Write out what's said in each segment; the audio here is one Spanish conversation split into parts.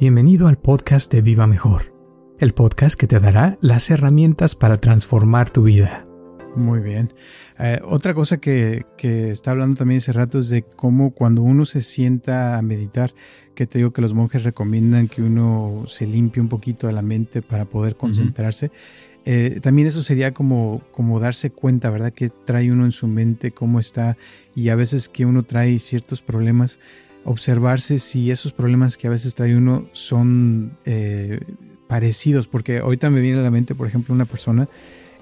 Bienvenido al podcast de Viva Mejor, el podcast que te dará las herramientas para transformar tu vida. Muy bien. Eh, otra cosa que, que, está hablando también hace rato es de cómo cuando uno se sienta a meditar, que te digo que los monjes recomiendan que uno se limpie un poquito de la mente para poder concentrarse. eh, también eso sería como, como darse cuenta, ¿verdad? Que trae uno en su mente, cómo está, y a veces que uno trae ciertos problemas observarse si esos problemas que a veces trae uno son eh, parecidos, porque ahorita me viene a la mente, por ejemplo, una persona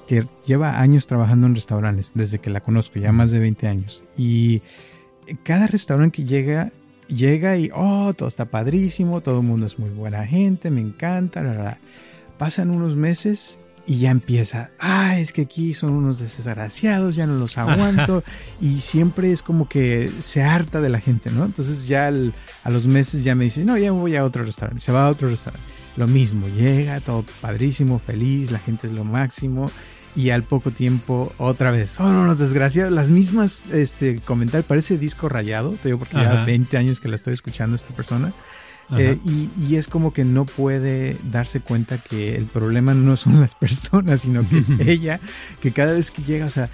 que lleva años trabajando en restaurantes, desde que la conozco, ya más de 20 años, y cada restaurante que llega, llega y, oh, todo está padrísimo, todo el mundo es muy buena gente, me encanta, pasan unos meses y ya empieza, ah, es que aquí son unos desgraciados, ya no los aguanto, y siempre es como que se harta de la gente, ¿no? Entonces ya al, a los meses ya me dice, no, ya me voy a otro restaurante, se va a otro restaurante. Lo mismo, llega, todo padrísimo, feliz, la gente es lo máximo, y al poco tiempo otra vez, son oh, unos desgraciados, las mismas este, comentarios, parece disco rayado, te digo porque Ajá. ya 20 años que la estoy escuchando esta persona. Eh, y, y, es como que no puede darse cuenta que el problema no son las personas, sino que es ella, que cada vez que llega, o sea,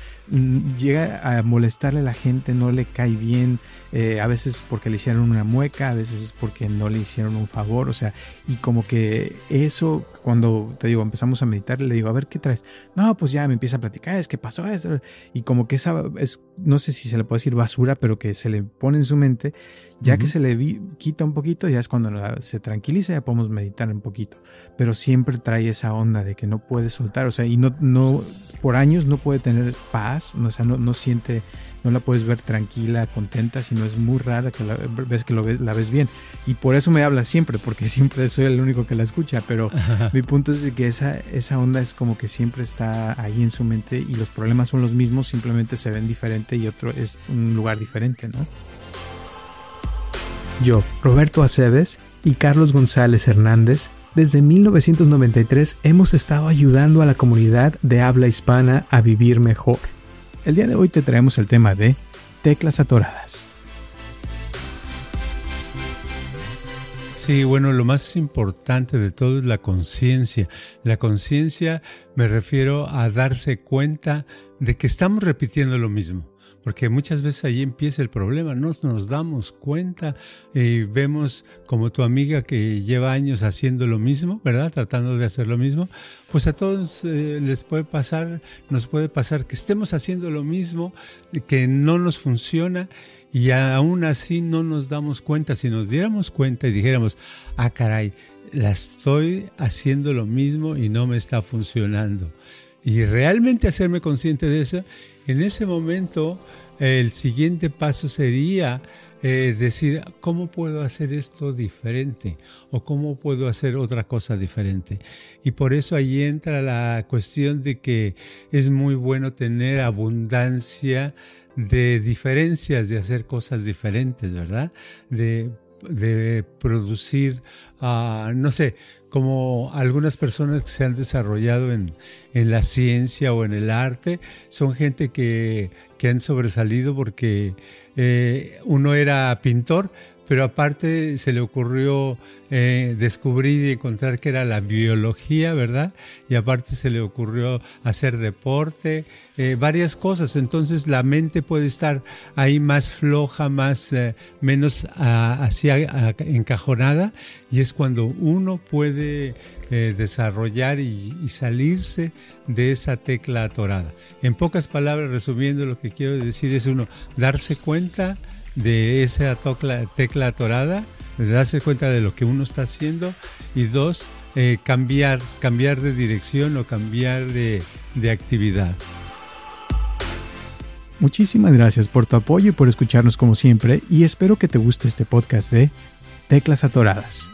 llega a molestarle a la gente, no le cae bien, eh, a veces porque le hicieron una mueca, a veces es porque no le hicieron un favor, o sea, y como que eso, cuando te digo, empezamos a meditar, le digo, a ver, ¿qué traes? No, pues ya me empieza a platicar, es que pasó eso, y como que esa es, no sé si se le puede decir basura, pero que se le pone en su mente, ya uh -huh. que se le vi, quita un poquito, ya es cuando se tranquiliza, ya podemos meditar un poquito, pero siempre trae esa onda de que no puede soltar, o sea, y no, no, por años no puede tener paz, o sea, no, no siente no la puedes ver tranquila, contenta, sino es muy rara que la ves que lo ves, la ves bien. Y por eso me habla siempre, porque siempre soy el único que la escucha, pero Ajá. mi punto es que esa, esa onda es como que siempre está ahí en su mente y los problemas son los mismos, simplemente se ven diferente y otro es un lugar diferente, ¿no? Yo, Roberto Aceves y Carlos González Hernández, desde 1993 hemos estado ayudando a la comunidad de habla hispana a vivir mejor. El día de hoy te traemos el tema de teclas atoradas. Sí, bueno, lo más importante de todo es la conciencia. La conciencia me refiero a darse cuenta de que estamos repitiendo lo mismo. Porque muchas veces ahí empieza el problema, no nos damos cuenta y vemos como tu amiga que lleva años haciendo lo mismo, ¿verdad? Tratando de hacer lo mismo, pues a todos eh, les puede pasar, nos puede pasar que estemos haciendo lo mismo, que no nos funciona y aún así no nos damos cuenta. Si nos diéramos cuenta y dijéramos, ah, caray, la estoy haciendo lo mismo y no me está funcionando. Y realmente hacerme consciente de eso, en ese momento el siguiente paso sería eh, decir, ¿cómo puedo hacer esto diferente? ¿O cómo puedo hacer otra cosa diferente? Y por eso ahí entra la cuestión de que es muy bueno tener abundancia de diferencias, de hacer cosas diferentes, ¿verdad? De, de producir, uh, no sé, como algunas personas que se han desarrollado en, en, la ciencia o en el arte, son gente que, que han sobresalido porque eh, uno era pintor, pero aparte se le ocurrió eh, descubrir y encontrar que era la biología, ¿verdad? Y aparte se le ocurrió hacer deporte, eh, varias cosas. Entonces la mente puede estar ahí más floja, más eh, menos así encajonada, y es cuando uno puede desarrollar y, y, salirse de esa tecla atorada. En pocas palabras, resumiendo, lo que quiero decir es uno darse cuenta de esa tecla atorada, de darse cuenta de lo que uno está haciendo y dos, eh, cambiar, cambiar de dirección o cambiar de, de actividad. Muchísimas gracias por tu apoyo y por escucharnos como siempre y espero que te guste este podcast de Teclas Atoradas.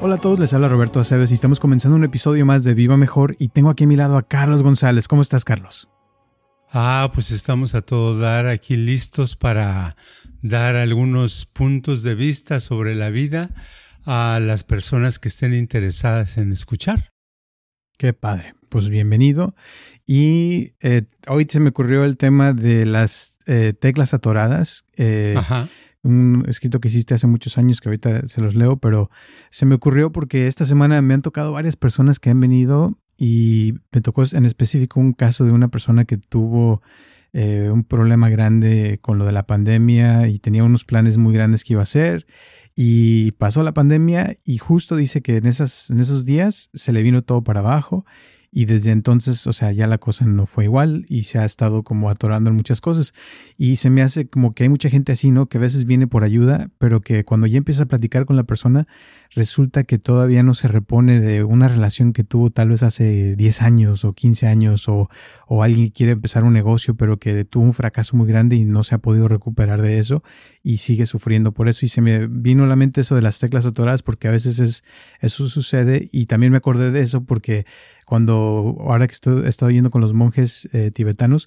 Hola a todos, les habla Roberto Aceves y estamos comenzando un episodio más de Viva Mejor y tengo aquí a mi lado a Carlos González. ¿Cómo estás, Carlos? Ah, pues estamos a todo dar aquí listos para dar algunos puntos de vista sobre la vida a las personas que estén interesadas en escuchar. Qué padre. Pues bienvenido. Y eh, hoy se me ocurrió el tema de las eh, teclas atoradas. Eh, un escrito que hiciste hace muchos años que ahorita se los leo, pero se me ocurrió porque esta semana me han tocado varias personas que han venido y me tocó en específico un caso de una persona que tuvo un problema grande con lo de la pandemia y tenía unos planes muy grandes que iba a hacer y pasó la pandemia y justo dice que en, esas, en esos días se le vino todo para abajo y desde entonces, o sea, ya la cosa no fue igual y se ha estado como atorando en muchas cosas. Y se me hace como que hay mucha gente así, ¿no? Que a veces viene por ayuda, pero que cuando ya empieza a platicar con la persona, resulta que todavía no se repone de una relación que tuvo tal vez hace 10 años o 15 años o, o alguien quiere empezar un negocio, pero que tuvo un fracaso muy grande y no se ha podido recuperar de eso y sigue sufriendo por eso. Y se me vino a la mente eso de las teclas atoradas porque a veces es, eso sucede y también me acordé de eso porque cuando, ahora que estoy, he estado yendo con los monjes eh, tibetanos,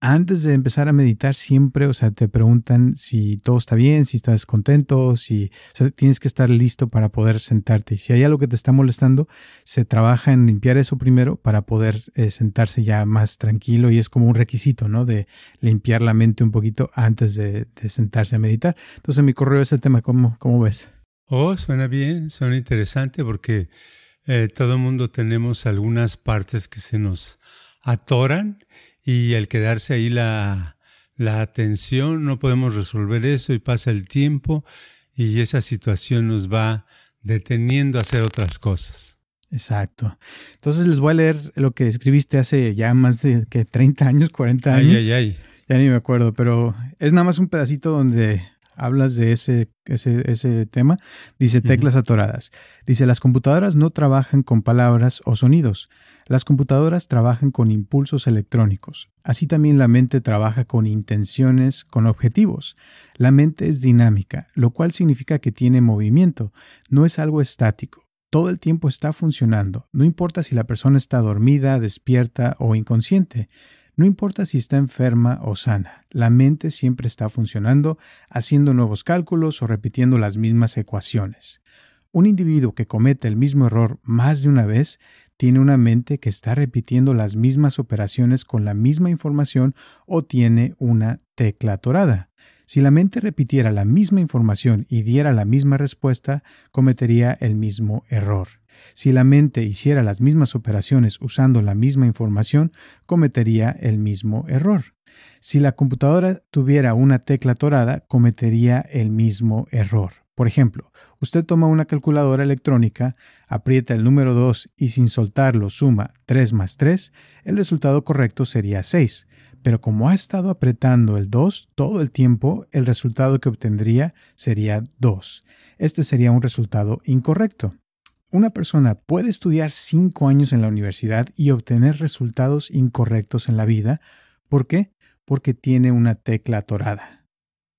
antes de empezar a meditar siempre, o sea, te preguntan si todo está bien, si estás contento, si, tienes que estar listo para poder sentarte. Y si hay algo que te está molestando, se trabaja en limpiar eso primero para poder eh, sentarse ya más tranquilo y es como un requisito, ¿no? De limpiar la mente un poquito antes de, sentarse a meditar. Entonces, mi correo ese tema, ¿cómo, cómo ves? Oh, suena bien, suena interesante porque eh, todo el mundo tenemos algunas partes que se nos atoran y al quedarse ahí la, la atención no podemos resolver eso y pasa el tiempo y esa situación nos va deteniendo a hacer otras cosas. Exacto. Entonces les voy a leer lo que escribiste hace ya más de que 30 años, 40 años. Ay, ay, ay. Ya ni me acuerdo, pero es nada más un pedacito donde hablas de ese, ese, tema, dice teclas atoradas. Dice, las computadoras no trabajan con palabras o sonidos. Las computadoras trabajan con impulsos electrónicos. Así también la mente trabaja con intenciones, con objetivos. La mente es dinámica, lo cual significa que tiene movimiento, no es algo estático. Todo el tiempo está funcionando, no importa si la persona está dormida, despierta o inconsciente. No importa si está enferma o sana, la mente siempre está funcionando, haciendo nuevos cálculos o repitiendo las mismas ecuaciones. Un individuo que comete el mismo error más de una vez tiene una mente que está repitiendo las mismas operaciones con la misma información o tiene una tecla atorada. Si la mente repitiera la misma información y diera la misma respuesta, cometería el mismo error. Si la mente hiciera las mismas operaciones usando la misma información, cometería el mismo error. Si la computadora tuviera una tecla torada, cometería el mismo error. Por ejemplo, usted toma una calculadora electrónica, aprieta el número 2 y sin soltarlo suma 3 más 3, el resultado correcto sería 6. Pero como ha estado apretando el 2 todo el tiempo, el resultado que obtendría sería 2. Este sería un resultado incorrecto. Una persona puede estudiar cinco años en la universidad y obtener resultados incorrectos en la vida. ¿Por qué? Porque tiene una tecla atorada.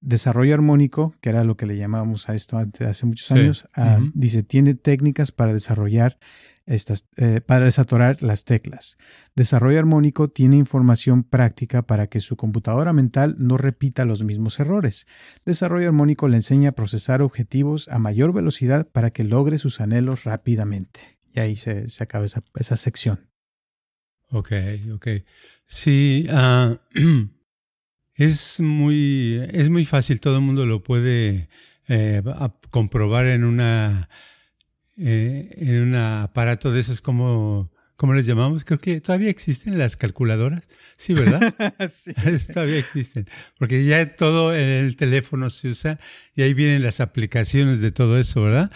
Desarrollo armónico, que era lo que le llamábamos a esto hace muchos años, dice, tiene técnicas para desarrollar estas, eh, para desatorar las teclas. Desarrollo armónico tiene información práctica para que su computadora mental no repita los mismos errores. Desarrollo armónico le enseña a procesar objetivos a mayor velocidad para que logre sus anhelos rápidamente. Y ahí se, acaba esa, sección. Ok, ok. Sí, ah, es, muy, es muy fácil, todo el mundo lo puede eh, comprobar en una eh, en un aparato de esos como, ¿cómo les llamamos? Creo que todavía existen las calculadoras. Sí, ¿verdad? sí. todavía existen. Porque ya todo en el teléfono se usa y ahí vienen las aplicaciones de todo eso, ¿verdad?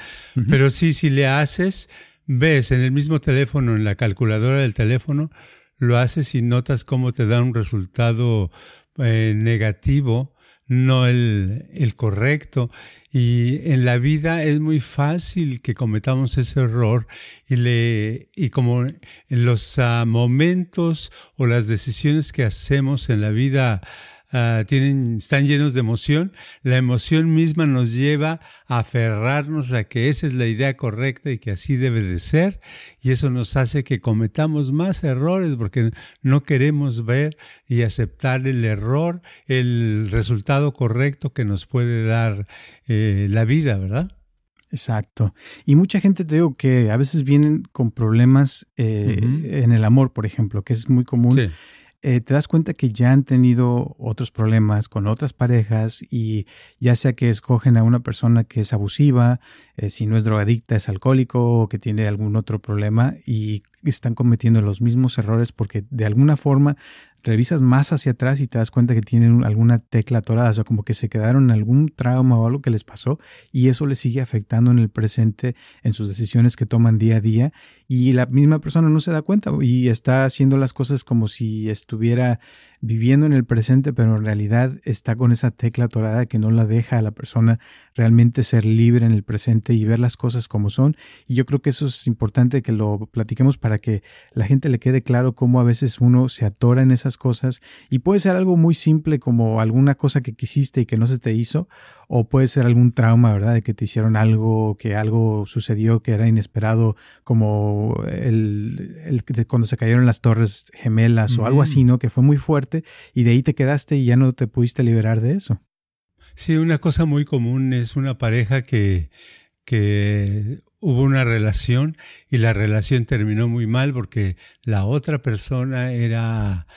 Pero sí, si le haces, ves en el mismo teléfono, en la calculadora del teléfono, lo haces y notas cómo te da un resultado eh, negativo no el, el, correcto. Y en la vida es muy fácil que cometamos ese error y, le, y como en los ah, momentos o las decisiones que hacemos en la vida ah, tienen, están llenos de emoción, la emoción misma nos lleva a aferrarnos a que esa es la idea correcta y que así debe de ser, y eso nos hace que cometamos más errores porque no queremos ver y aceptar el error, el resultado correcto que nos puede dar eh, la vida, ¿verdad? Exacto. Y mucha gente te digo que a veces vienen con problemas eh, en el amor, por ejemplo, que es muy común. Eh, te das cuenta que ya han tenido otros problemas con otras parejas y ya sea que escogen a una persona que es abusiva, eh, si no es drogadicta, es alcohólico o que tiene algún otro problema y están cometiendo los mismos errores porque de alguna forma revisas más hacia atrás y te das cuenta que tienen alguna tecla atorada, o sea, como que se quedaron en algún trauma o algo que les pasó y eso les sigue afectando en el presente, en sus decisiones que toman día a día y la misma persona no se da cuenta y está haciendo las cosas como si estuviera viviendo en el presente, pero en realidad está con esa tecla atorada que no la deja a la persona realmente ser libre en el presente y ver las cosas como son. Y yo creo que eso es importante que lo platiquemos para que la gente le quede claro cómo a veces uno se atora en esas cosas y puede ser algo muy simple como alguna cosa que quisiste y que no se te hizo o puede ser algún trauma, ¿verdad? De que te hicieron algo, que algo sucedió que era inesperado como el, el cuando se cayeron las torres gemelas o algo así, ¿no? Que fue muy fuerte y de ahí te quedaste y ya no te pudiste liberar de eso. Sí, una cosa muy común es una pareja que, que hubo una relación y la relación terminó muy mal porque la otra persona era,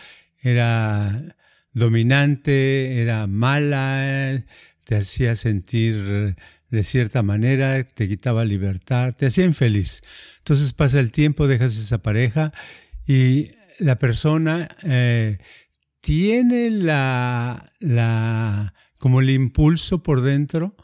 era dominante, era mala, te hacía sentir de cierta manera, te quitaba libertad, te hacía infeliz. Entonces pasa el tiempo, dejas esa pareja y la persona eh, tiene la, la, como el impulso por dentro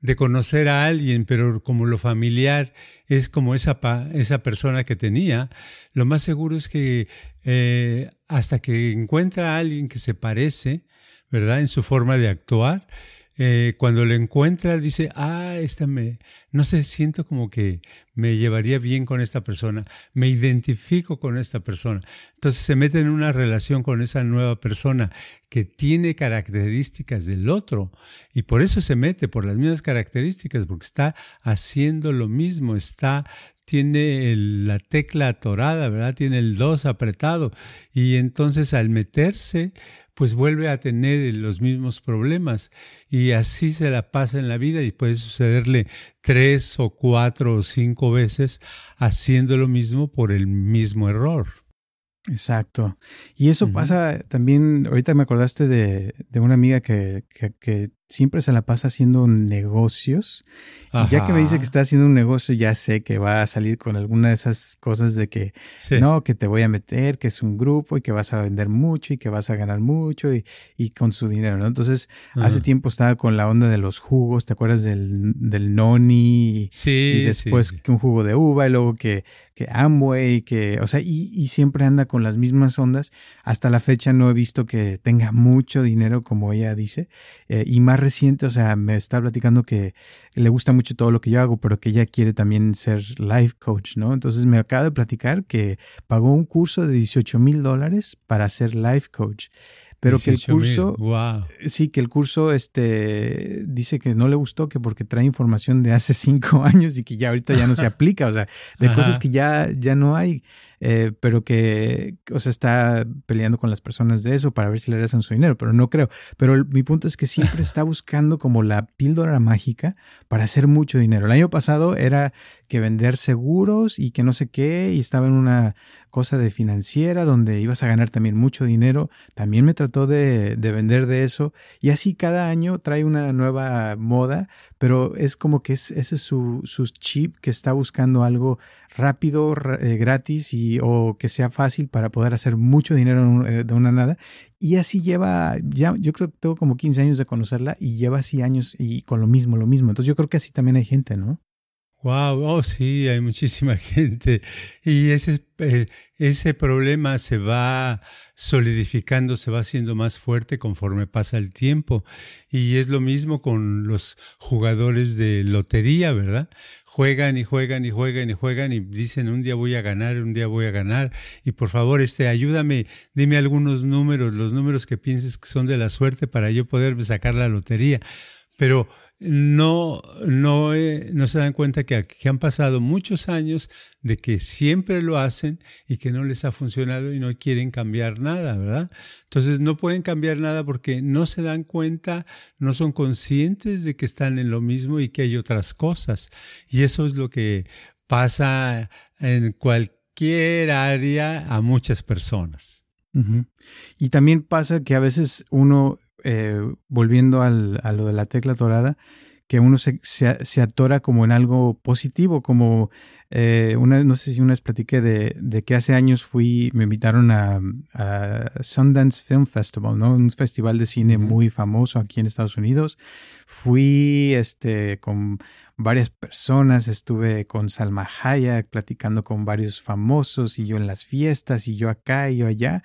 de conocer a alguien, pero como lo familiar es como esa, esa persona que tenía, lo más seguro es que eh, hasta que encuentra a alguien que se parece, ¿verdad? En su forma de actuar, eh, cuando lo encuentra dice, ah, esta me, no sé, siento como que me llevaría bien con esta persona, me identifico con esta persona. Entonces se mete en una relación con esa nueva persona que tiene características del otro y por eso se mete, por las mismas características, porque está haciendo lo mismo, está tiene la tecla atorada, ¿verdad? Tiene el dos apretado y entonces al meterse pues vuelve a tener los mismos problemas y así se la pasa en la vida y puede sucederle tres o cuatro o cinco veces haciendo lo mismo por el mismo error. Exacto. Y eso pasa también, ahorita me acordaste de, de una amiga que, que, que, siempre se la pasa haciendo negocios. Y ya que me dice que está haciendo un negocio, ya sé que va a salir con alguna de esas cosas de que no, que te voy a meter, que es un grupo y que vas a vender mucho y que vas a ganar mucho y, y con su dinero, ¿no? Entonces, hace tiempo estaba con la onda de los jugos, ¿te acuerdas del, del noni? Sí. Y después que un jugo de uva y luego que, que Amway, que, o sea, y, y siempre anda con las mismas ondas. Hasta la fecha no he visto que tenga mucho dinero, como ella dice, eh, y más reciente, o sea, me está platicando que le gusta mucho todo lo que yo hago, pero que ella quiere también ser life coach, ¿no? Entonces me acaba de platicar que pagó un curso de 18 mil dólares para ser life coach pero que el curso sí que el curso este dice que no le gustó que porque trae información de hace cinco años y que ya ahorita ya no se aplica o sea de cosas que ya ya no hay eh, pero que, o sea, está peleando con las personas de eso para ver si le regresan su dinero, pero no creo. Pero mi punto es que siempre está buscando como la píldora mágica para hacer mucho dinero. El año pasado era que vender seguros y que no sé qué, y estaba en una cosa de financiera donde ibas a ganar también mucho dinero. También me trató de, de vender de eso y así cada año trae una nueva moda, pero es como que es, ese es su, su chip que está buscando algo rápido, eh, gratis y, o que sea fácil para poder hacer mucho dinero eh, de una nada. Y así lleva, ya, yo creo que tengo como 15 años de conocerla y lleva así años y con lo mismo, lo mismo. Entonces yo creo que así también hay gente, ¿no? Wow, oh sí, hay muchísima gente. Y ese, eh, ese problema se va solidificando, se va haciendo más fuerte conforme pasa el tiempo. Y es lo mismo con los jugadores de lotería, ¿verdad? Juegan y juegan y juegan y juegan y dicen un día voy a ganar, un día voy a ganar. Y por favor, este, ayúdame, dime algunos números, los números que pienses que son de la suerte para yo poder sacar la lotería. Pero no, no, eh, no se dan cuenta que, que, han pasado muchos años de que siempre lo hacen y que no les ha funcionado y no quieren cambiar nada, ¿verdad? Entonces no pueden cambiar nada porque no se dan cuenta, no son conscientes de que están en lo mismo y que hay otras cosas. Y eso es lo que pasa en cualquier área a muchas personas. Y también pasa que a veces uno eh, volviendo al, a lo de la tecla dorada, que uno se, se, atora como en algo positivo, como eh, una, no sé si una vez platiqué de, de, que hace años fui, me invitaron a, a, Sundance Film Festival, ¿no? Un festival de cine muy famoso aquí en Estados Unidos. Fui este, con varias personas, estuve con Salma Hayek platicando con varios famosos y yo en las fiestas y yo acá y yo allá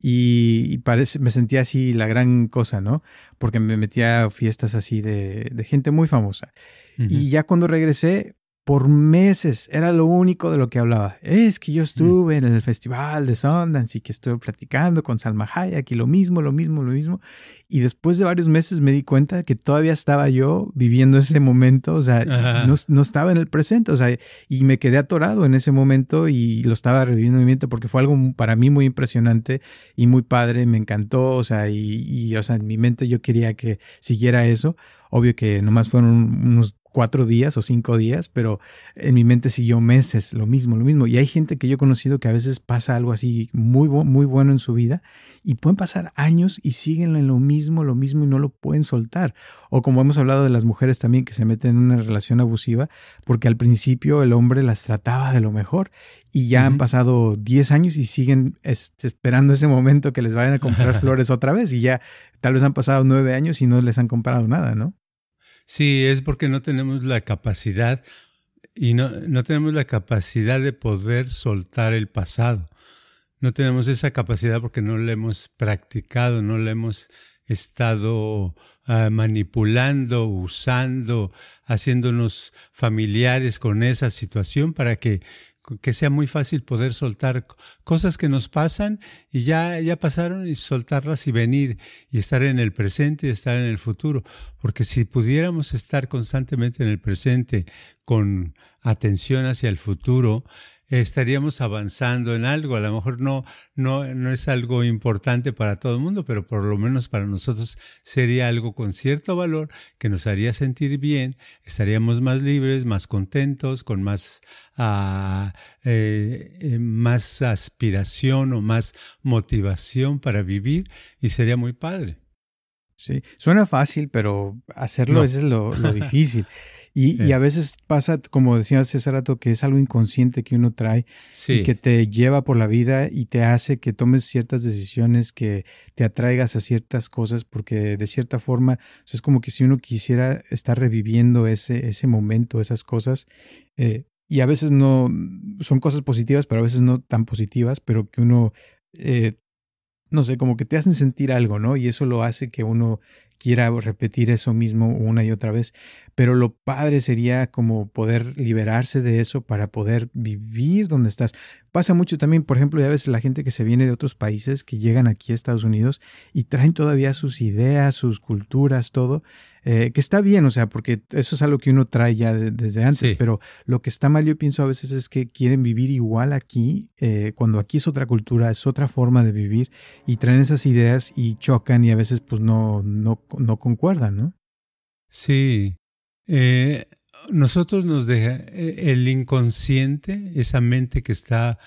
y, parece, me sentía así la gran cosa, ¿no? Porque me metía a fiestas así de, de gente muy famosa. Y ya cuando regresé, por meses era lo único de lo que hablaba. Es que yo estuve en el festival de Sundance y que estuve platicando con Salma Hayek y lo mismo, lo mismo, lo mismo. Y después de varios meses me di cuenta de que todavía estaba yo viviendo ese momento, o sea, no, no, estaba en el presente, o sea, y me quedé atorado en ese momento y lo estaba reviviendo en mi mente porque fue algo para mí muy impresionante y muy padre, me encantó, o sea, y, y o sea, en mi mente yo quería que siguiera eso. Obvio que nomás fueron unos cuatro días o cinco días, pero en mi mente siguió meses, lo mismo, lo mismo. Y hay gente que yo he conocido que a veces pasa algo así muy, muy bueno en su vida y pueden pasar años y siguen en lo mismo, lo mismo y no lo pueden soltar. O como hemos hablado de las mujeres también que se meten en una relación abusiva, porque al principio el hombre las trataba de lo mejor y ya han pasado diez años y siguen este, esperando ese momento que les vayan a comprar flores otra vez y ya tal vez han pasado nueve años y no les han comprado nada, ¿no? Sí, es porque no tenemos la capacidad y no, no tenemos la capacidad de poder soltar el pasado. No tenemos esa capacidad porque no la hemos practicado, no la hemos estado ah, manipulando, usando, haciéndonos familiares con esa situación para que que sea muy fácil poder soltar cosas que nos pasan y ya, ya pasaron y soltarlas y venir y estar en el presente y estar en el futuro. Porque si pudiéramos estar constantemente en el presente con atención hacia el futuro, estaríamos avanzando en algo. A lo mejor no, no, no es algo importante para todo el mundo, pero por lo menos para nosotros sería algo con cierto valor que nos haría sentir bien, estaríamos más libres, más contentos, con más, eh, más aspiración o más motivación para vivir y sería muy padre. Sí, suena fácil, pero hacerlo es lo, lo difícil. Y, a veces pasa, como decías hace rato, que es algo inconsciente que uno trae y que te lleva por la vida y te hace que tomes ciertas decisiones, que te atraigas a ciertas cosas, porque de cierta forma es como que si uno quisiera estar reviviendo ese, ese momento, esas cosas. Eh, y a veces no son cosas positivas, pero a veces no tan positivas, pero que uno eh, no sé, como que te hacen sentir algo, ¿no? Y eso lo hace que uno quiera repetir eso mismo una y otra vez. Pero lo padre sería como poder liberarse de eso para poder vivir donde estás. Pasa mucho también, por ejemplo, ya ves la gente que se viene de otros países, que llegan aquí a Estados Unidos y traen todavía sus ideas, sus culturas, todo. Eh, que está bien, o sea, porque eso es algo que uno trae ya desde antes, pero lo que está mal yo pienso a veces es que quieren vivir igual aquí, eh, cuando aquí es otra cultura, es otra forma de vivir y traen esas ideas y chocan y a veces pues no, no, no concuerdan, ¿no? Sí. Eh, nosotros nos deja el inconsciente, esa mente que está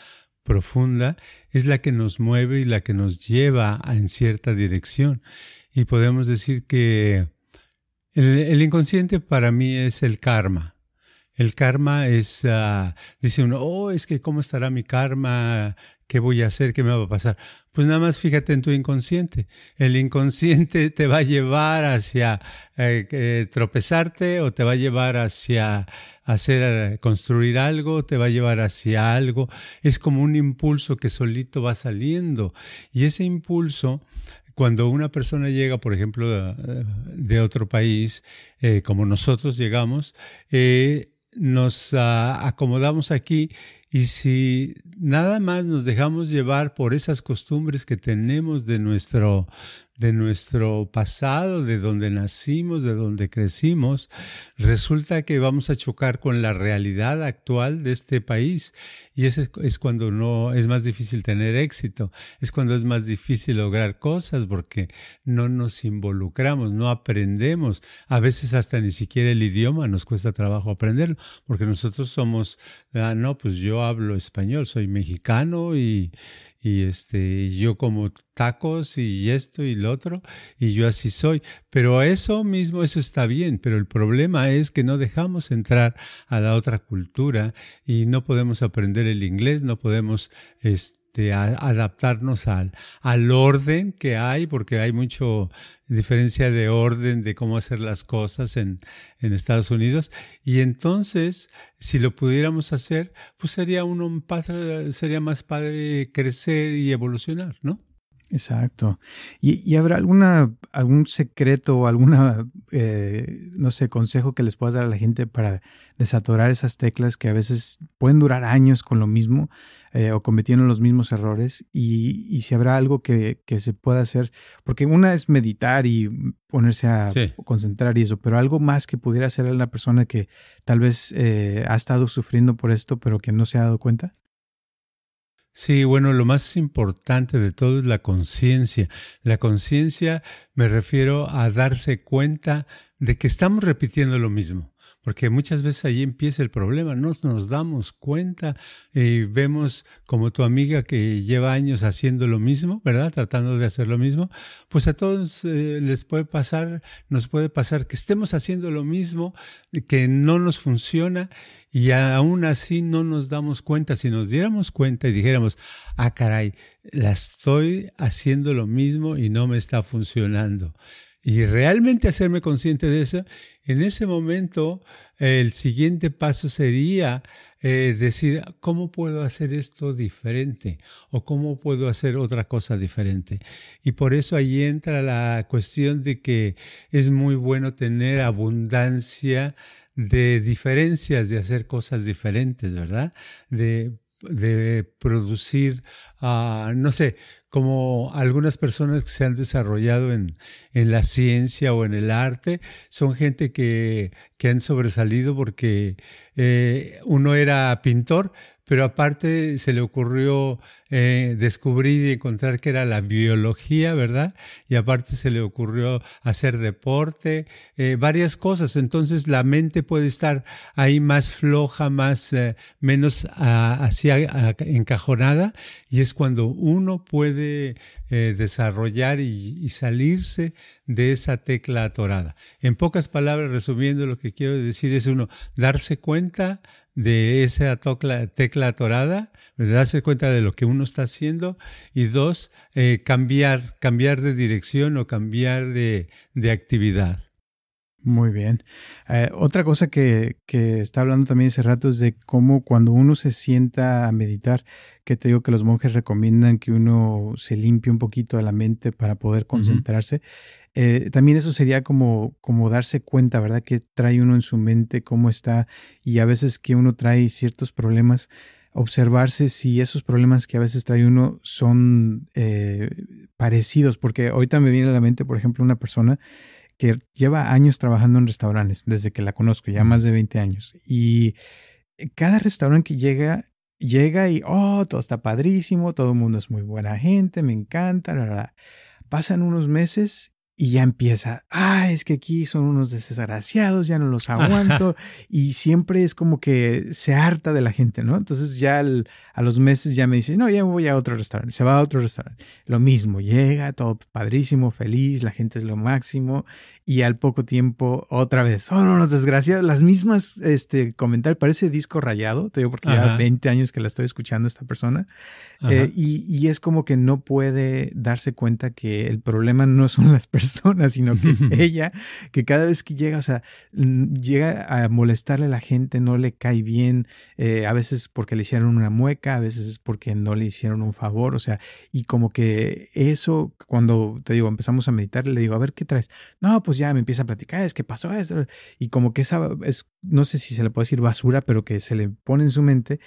profunda, es la que nos mueve y la que nos lleva en cierta dirección. Y podemos decir que el, inconsciente para mí es el karma. El karma es, ah, dice uno, oh, es que cómo estará mi karma, qué voy a hacer, qué me va a pasar. Pues nada más fíjate en tu inconsciente. El inconsciente te va a llevar hacia eh, tropezarte o te va a llevar hacia hacer, construir algo, te va a llevar hacia algo. Es como un impulso que solito va saliendo. Y ese impulso cuando una persona llega, por ejemplo, de, otro país, eh, como nosotros llegamos, nos ah, acomodamos aquí y si nada más nos dejamos llevar por esas costumbres que tenemos de nuestro, de nuestro pasado, de donde nacimos, de donde crecimos, resulta que vamos a chocar con la realidad actual de este país. Y ese es cuando no es más difícil tener éxito, es cuando es más difícil lograr cosas porque no nos involucramos, no aprendemos. A veces hasta ni siquiera el idioma nos cuesta trabajo aprenderlo, porque nosotros somos, ah, no, pues yo hablo español, soy mexicano y y este yo como tacos y esto y lo otro y yo así soy. Pero eso mismo eso está bien pero el problema es que no dejamos entrar a la otra cultura y no podemos aprender el inglés no podemos este, adaptarnos al, al orden que hay, porque hay mucha diferencia de orden de cómo hacer las cosas en, en Estados Unidos. Y entonces, si lo pudiéramos hacer, pues sería uno sería más padre crecer y evolucionar, ¿no? Exacto. ¿Y, habrá alguna, algún secreto o alguna, eh, no sé, consejo que les puedas dar a la gente para desatorar esas teclas que a veces pueden durar años con lo mismo eh, o cometiendo los mismos errores? Y, si habrá algo que, se pueda hacer, porque una es meditar y ponerse a concentrar y eso, pero algo más que pudiera hacer a la persona que tal vez eh, ha estado sufriendo por esto, pero que no se ha dado cuenta. Sí, bueno, lo más importante de todo es la conciencia. La conciencia me refiero a darse cuenta de que estamos repitiendo lo mismo. Porque muchas veces ahí empieza el problema, no nos damos cuenta y vemos como tu amiga que lleva años haciendo lo mismo, ¿verdad? Tratando de hacer lo mismo, pues a todos eh, les puede pasar, nos puede pasar que estemos haciendo lo mismo, que no nos funciona y aún así no nos damos cuenta. Si nos diéramos cuenta y dijéramos, ah, caray, la estoy haciendo lo mismo y no me está funcionando. Y realmente hacerme consciente de eso, en ese momento el siguiente paso sería eh, decir, ¿cómo puedo hacer esto diferente? ¿O cómo puedo hacer otra cosa diferente? Y por eso ahí entra la cuestión de que es muy bueno tener abundancia de diferencias, de hacer cosas diferentes, ¿verdad? De, de producir, uh, no sé, como algunas personas que se han desarrollado en, en, la ciencia o en el arte, son gente que, que han sobresalido porque eh, uno era pintor, pero aparte se le ocurrió eh, descubrir y encontrar que era la biología, ¿verdad? Y aparte se le ocurrió hacer deporte, eh, varias cosas. Entonces la mente puede estar ahí más floja, más eh, menos ah, así ah, encajonada, y es cuando uno puede desarrollar y, salirse de esa tecla atorada. En pocas palabras, resumiendo, lo que quiero decir es uno, darse cuenta de esa tecla atorada, darse cuenta de lo que uno está haciendo y dos, eh, cambiar, cambiar de dirección o cambiar de, actividad. Muy bien. Eh, otra cosa que, que, está hablando también hace rato es de cómo cuando uno se sienta a meditar, que te digo que los monjes recomiendan que uno se limpie un poquito de la mente para poder concentrarse. Eh, también eso sería como, como darse cuenta, ¿verdad? Que trae uno en su mente, cómo está, y a veces que uno trae ciertos problemas, observarse si esos problemas que a veces trae uno son eh, parecidos, porque ahorita me viene a la mente, por ejemplo, una persona que lleva años trabajando en restaurantes, desde que la conozco, ya más de 20 años, y cada restaurante que llega, llega y, oh, todo está padrísimo, todo el mundo es muy buena gente, me encanta, la, Pasan unos meses y ya empieza, ah, es que aquí son unos desgraciados, ya no los aguanto, y siempre es como que se harta de la gente, ¿no? Entonces ya a los meses ya me dice, no, ya voy a otro restaurante, se va a otro restaurante. Lo mismo, llega, todo padrísimo, feliz, la gente es lo máximo, y al poco tiempo otra vez, son unos desgraciados, las mismas este, comentarios, parece disco rayado, te digo porque ya 20 años que la estoy escuchando esta persona, eh, y, y es como que no puede darse cuenta que el problema no son las personas, sino que es ella, que cada vez que llega, o sea, llega a molestarle a la gente, no le cae bien, eh, a veces porque le hicieron una mueca, a veces es porque no le hicieron un favor, o sea, y como que eso, cuando te digo, empezamos a meditar, le digo, a ver, ¿qué traes? No, pues ya me empieza a platicar, es que pasó eso, y como que esa es, no sé si se le puede decir basura, pero que se le pone en su mente,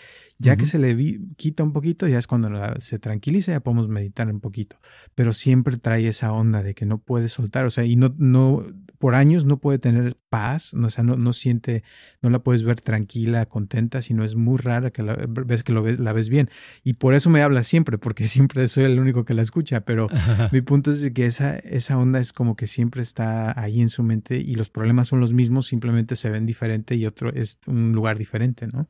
ya que se le quita un poquito, ya es cuando se tranquiliza, ya podemos meditar un poquito, pero siempre trae esa onda de que no puede soltar, o sea, y no, no, por años no puede tener paz, o sea, no, no siente, no la puedes ver tranquila, contenta, sino es muy rara que la ves que lo ves, la ves bien. Y por eso me habla siempre, porque siempre soy el único que la escucha, pero mi punto es que esa, esa onda es como que siempre está ahí en su mente y los problemas son los mismos, simplemente se ven diferente y otro es un lugar diferente, ¿no?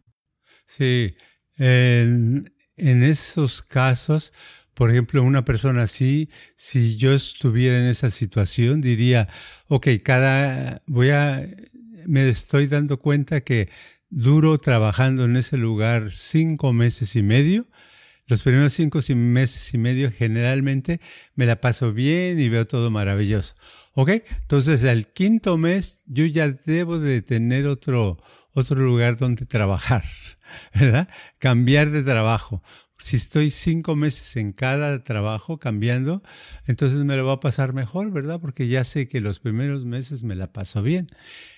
Sí, en, esos casos, por ejemplo, una persona así, si yo estuviera en esa situación, diría, ok, cada, voy a, me estoy dando cuenta que duro trabajando en ese lugar cinco meses y medio. Los primeros cinco meses y medio generalmente me la paso bien y veo todo maravilloso. ¿Ok? Entonces, al quinto mes yo ya debo de tener otro, otro lugar donde trabajar, ¿verdad? Cambiar de trabajo si estoy cinco meses en cada trabajo cambiando, entonces me lo va a pasar mejor, ¿verdad? Porque ya sé que los primeros meses me la paso bien.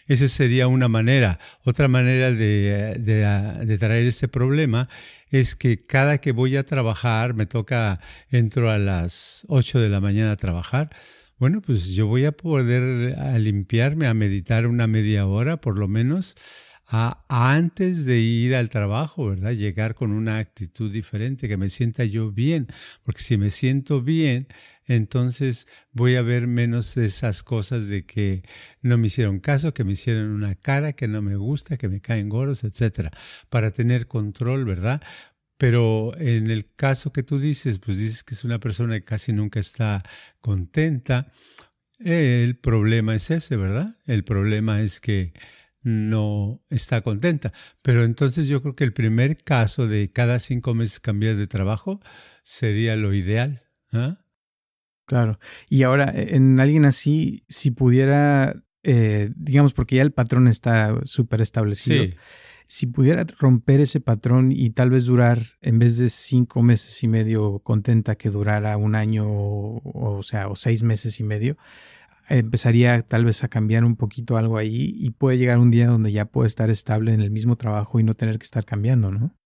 Esa sería una manera. Otra manera de, de, traer ese problema es que cada que voy a trabajar, me toca, entro a las 8 de la mañana a trabajar, bueno, pues yo voy a poder a limpiarme, a meditar una media hora por lo menos a, antes de ir al trabajo, ¿verdad? Llegar con una actitud diferente, que me sienta yo bien, porque si me siento bien, entonces voy a ver menos esas cosas de que no me hicieron caso, que me hicieron una cara, que no me gusta, que me caen gordos, etcétera, para tener control, ¿verdad? Pero en el caso que tú dices, pues dices que es una persona que casi nunca está contenta. El problema es ese, ¿verdad? El problema es que no está contenta. Pero entonces yo creo que el primer caso de cada cinco meses cambiar de trabajo sería lo ideal. ¿ah? Claro. Y ahora, e, en alguien así, si pudiera, eh, digamos, porque ya el patrón está súper establecido, si pudiera romper ese patrón y tal vez durar, en vez de cinco meses y medio contenta, que durara un año, o sea, o seis meses y medio, empezaría tal vez a cambiar un poquito algo ahí y puede llegar un día donde ya puede estar estable en el mismo trabajo y no tener que estar cambiando, ¿no?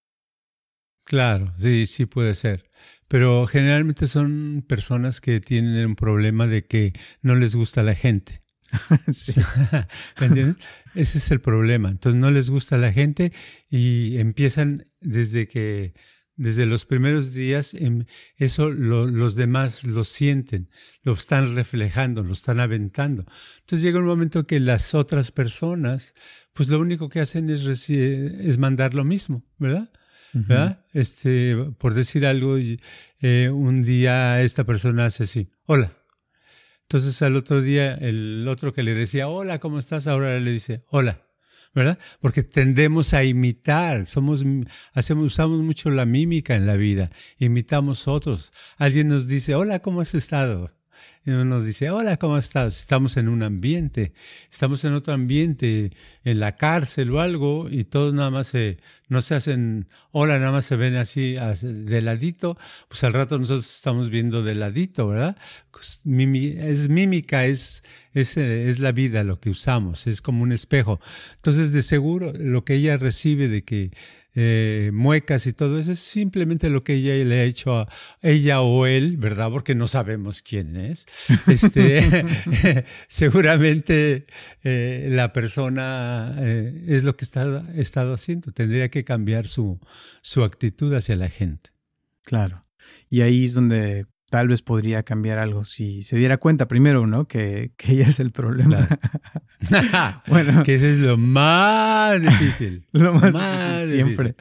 Claro, sí, sí puede ser. Pero generalmente son personas que tienen un problema de que no les gusta la gente. sí. ¿Me entiendes? Ese es el problema. Entonces no les gusta la gente y empiezan desde que desde los primeros días, em, eso los demás lo sienten, lo están reflejando, lo están aventando. Entonces llega un momento que las otras personas, pues lo único que hacen es, es mandar lo mismo, ¿verdad? ¿verdad? Este, por decir algo, eh, un día esta persona hace así, hola. Entonces al otro día el otro que le decía, hola, ¿cómo estás? Ahora le dice, hola. ¿Verdad? Porque tendemos a imitar, somos, hacemos, usamos mucho la mímica en la vida, imitamos otros. Alguien nos dice, hola, ¿cómo has estado? Y uno nos dice, hola, ¿cómo estás? Estamos en un ambiente, estamos en otro ambiente, en la cárcel o algo, y todos nada más se, no se hacen, hola, nada más se ven así de ladito, pues al rato nosotros estamos viendo de ladito, ¿verdad? Pues, es mímica, es, es, es la vida lo que usamos, es como un espejo. Entonces, de seguro, lo que ella recibe de que eh, muecas y todo eso, es simplemente lo que ella le ha hecho a ella o él, ¿verdad? Porque no sabemos quién es. Este, seguramente eh, la persona eh, es lo que está ha estado haciendo. Tendría que cambiar su, su actitud hacia la gente. Claro. Y ahí es donde tal vez podría cambiar algo si se diera cuenta primero, ¿no? Que, que ella es el problema. bueno. Que eso es lo más difícil. lo más, difícil, siempre.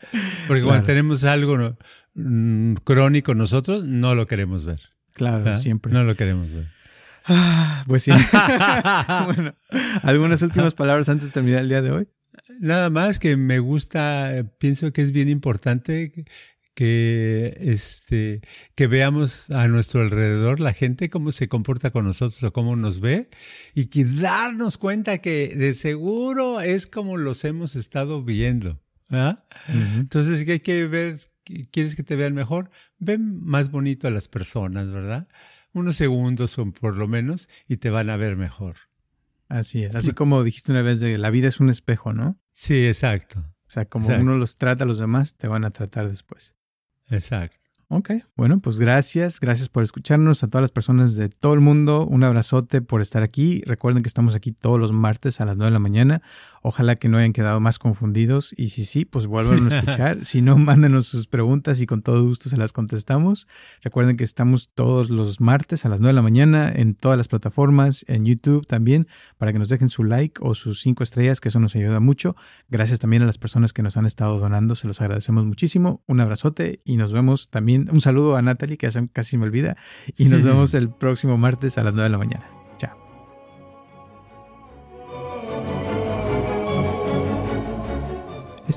Porque cuando tenemos algo mm, crónico nosotros, no lo queremos ver. Claro, siempre. No lo queremos ver. Ah, pues sí. bueno, ¿algunas últimas palabras antes de terminar el día de hoy? Nada más que me gusta, pienso que es bien importante que, este, que veamos a nuestro alrededor la gente cómo se comporta con nosotros o cómo nos ve y que darnos cuenta que de seguro es como los hemos estado viendo. Entonces hay que ver, ¿quieres que te vean mejor? Ven más bonito a las personas, ¿verdad? Unos segundos o por lo menos y te van a ver mejor. Así es, así como dijiste una vez de la vida es un espejo, ¿no? Sí, exacto. O sea, como uno los trata a los demás, te van a tratar después. Exacto. Ok, bueno, pues gracias, gracias por escucharnos a todas las personas de todo el mundo, un abrazote por estar aquí. Recuerden que estamos aquí todos los martes a las 9 de la mañana. Ojalá que no hayan quedado más confundidos y si sí, pues vuelvan a escuchar. si no, mándenos sus preguntas y con todo gusto se las contestamos. Recuerden que estamos todos los martes a las 9 de la mañana en todas las plataformas, en YouTube también, para que nos dejen su like o sus cinco estrellas, que eso nos ayuda mucho. Gracias también a las personas que nos han estado donando, se los agradecemos muchísimo. Un abrazote y nos vemos también un saludo a Natalie, que casi me olvida. Y nos vemos el próximo martes a las 9 de la mañana.